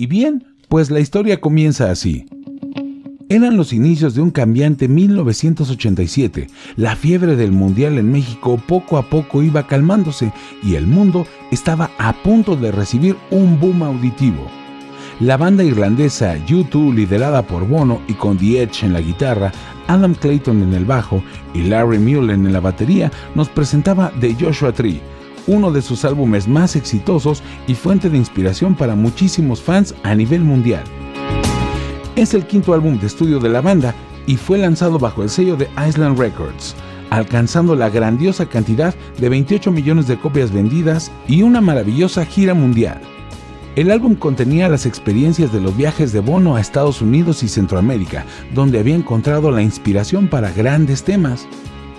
Y bien, pues la historia comienza así. Eran los inicios de un cambiante 1987. La fiebre del Mundial en México poco a poco iba calmándose y el mundo estaba a punto de recibir un boom auditivo. La banda irlandesa U2, liderada por Bono y con The Edge en la guitarra, Adam Clayton en el bajo y Larry Mullen en la batería, nos presentaba The Joshua Tree, uno de sus álbumes más exitosos y fuente de inspiración para muchísimos fans a nivel mundial. Es el quinto álbum de estudio de la banda y fue lanzado bajo el sello de Island Records, alcanzando la grandiosa cantidad de 28 millones de copias vendidas y una maravillosa gira mundial. El álbum contenía las experiencias de los viajes de Bono a Estados Unidos y Centroamérica, donde había encontrado la inspiración para grandes temas.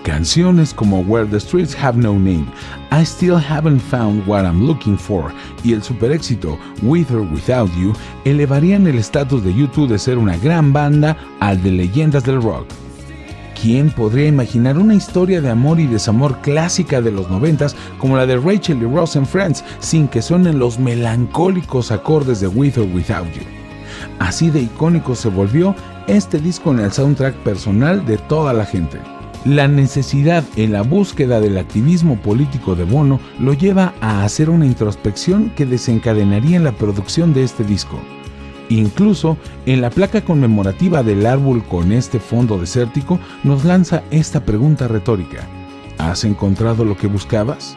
Canciones como Where the Streets Have No Name, I Still Haven't Found What I'm Looking For y el super éxito With or Without You elevarían el estatus de YouTube de ser una gran banda al de leyendas del rock. ¿Quién podría imaginar una historia de amor y desamor clásica de los noventas como la de Rachel y Ross and Friends sin que suenen los melancólicos acordes de With or Without You? Así de icónico se volvió este disco en el soundtrack personal de toda la gente. La necesidad en la búsqueda del activismo político de Bono lo lleva a hacer una introspección que desencadenaría en la producción de este disco. Incluso en la placa conmemorativa del árbol con este fondo desértico nos lanza esta pregunta retórica. ¿Has encontrado lo que buscabas?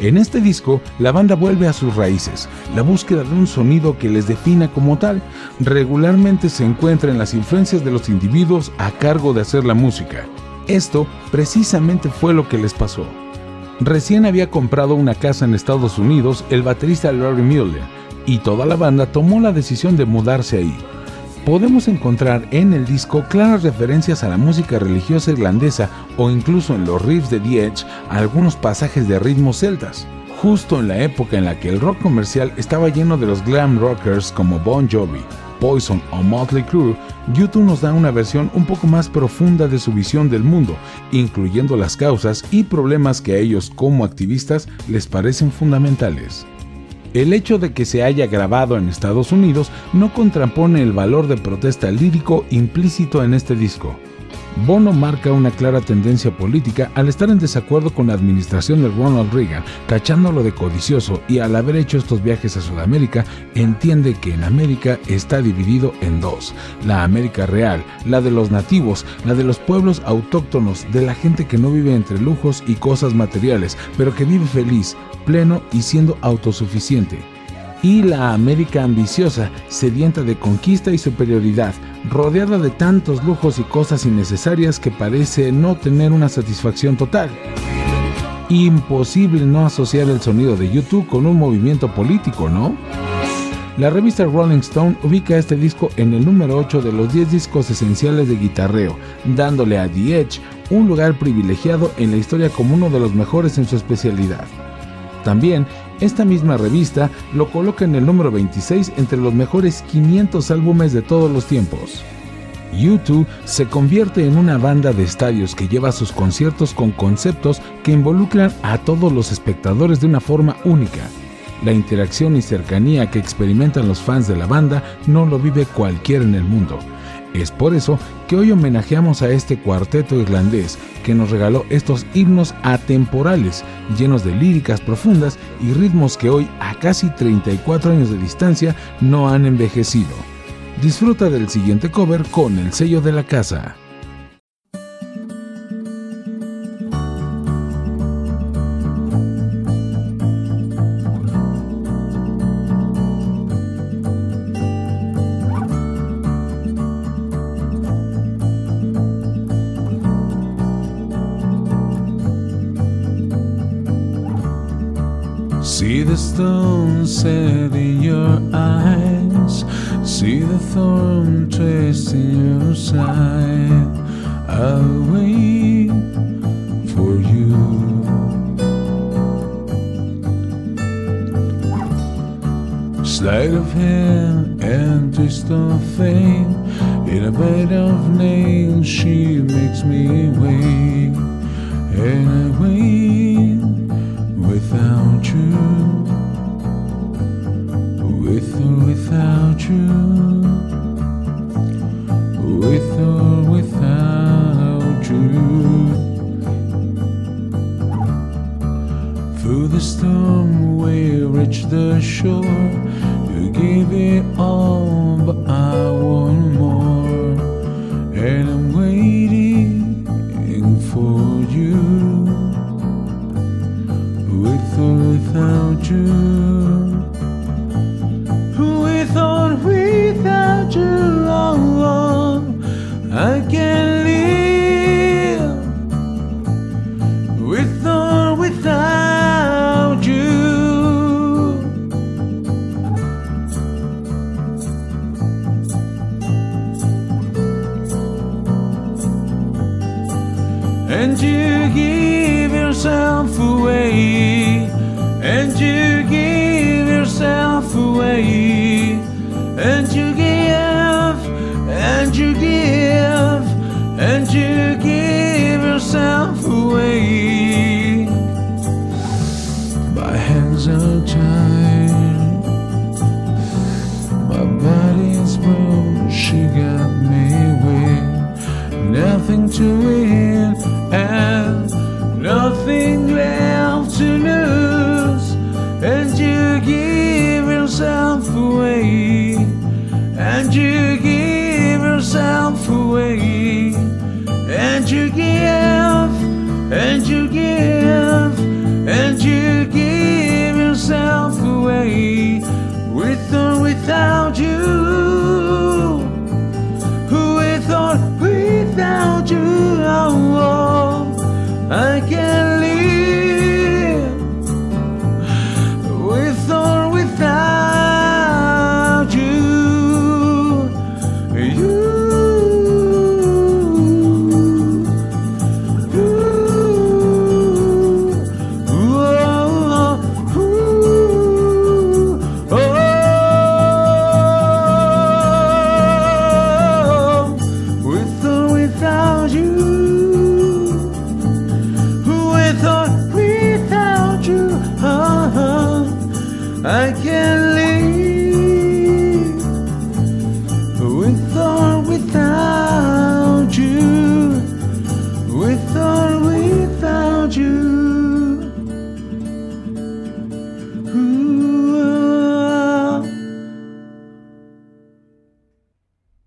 En este disco, la banda vuelve a sus raíces, la búsqueda de un sonido que les defina como tal, regularmente se encuentra en las influencias de los individuos a cargo de hacer la música, esto precisamente fue lo que les pasó. Recién había comprado una casa en Estados Unidos el baterista Larry Mueller y toda la banda tomó la decisión de mudarse ahí. Podemos encontrar en el disco claras referencias a la música religiosa irlandesa o incluso en los riffs de The Edge algunos pasajes de ritmos celtas, justo en la época en la que el rock comercial estaba lleno de los glam rockers como Bon Jovi, Poison o Motley Crue, YouTube nos da una versión un poco más profunda de su visión del mundo, incluyendo las causas y problemas que a ellos como activistas les parecen fundamentales. El hecho de que se haya grabado en Estados Unidos no contrapone el valor de protesta lírico implícito en este disco. Bono marca una clara tendencia política al estar en desacuerdo con la administración de Ronald Reagan, tachándolo de codicioso y al haber hecho estos viajes a Sudamérica, entiende que en América está dividido en dos, la América real, la de los nativos, la de los pueblos autóctonos, de la gente que no vive entre lujos y cosas materiales, pero que vive feliz, pleno y siendo autosuficiente y la América ambiciosa, sedienta de conquista y superioridad, rodeada de tantos lujos y cosas innecesarias que parece no tener una satisfacción total. Imposible no asociar el sonido de YouTube con un movimiento político, ¿no? La revista Rolling Stone ubica este disco en el número 8 de los 10 discos esenciales de guitarreo, dándole a The Edge un lugar privilegiado en la historia como uno de los mejores en su especialidad. También, esta misma revista lo coloca en el número 26 entre los mejores 500 álbumes de todos los tiempos. U2 se convierte en una banda de estadios que lleva sus conciertos con conceptos que involucran a todos los espectadores de una forma única. La interacción y cercanía que experimentan los fans de la banda no lo vive cualquiera en el mundo. Es por eso que hoy homenajeamos a este cuarteto irlandés que nos regaló estos himnos atemporales, llenos de líricas profundas y ritmos que hoy, a casi 34 años de distancia, no han envejecido. Disfruta del siguiente cover con el sello de la casa. See the stone set in your eyes. See the thorn traced in your side. I'll wait for you. Sleight of hand and twist of fate. In a bed of nails, she makes me wait. And Storm, we reach the shore. You give it all, but I want more, and I'm waiting for you, with or without you. And you give yourself away, and you give yourself away, and you give, and you give, to win and nothing left to lose. And you give yourself away, and you give yourself away, and you give, and you give, and you give yourself away, with or without you